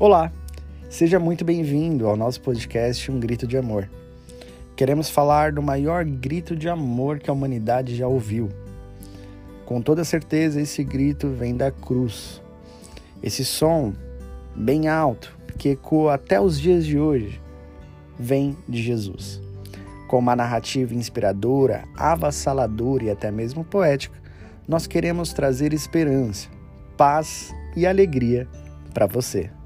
Olá, seja muito bem-vindo ao nosso podcast Um Grito de Amor. Queremos falar do maior grito de amor que a humanidade já ouviu. Com toda certeza, esse grito vem da cruz. Esse som, bem alto, que ecoa até os dias de hoje, vem de Jesus. Com uma narrativa inspiradora, avassaladora e até mesmo poética, nós queremos trazer esperança, paz e alegria para você.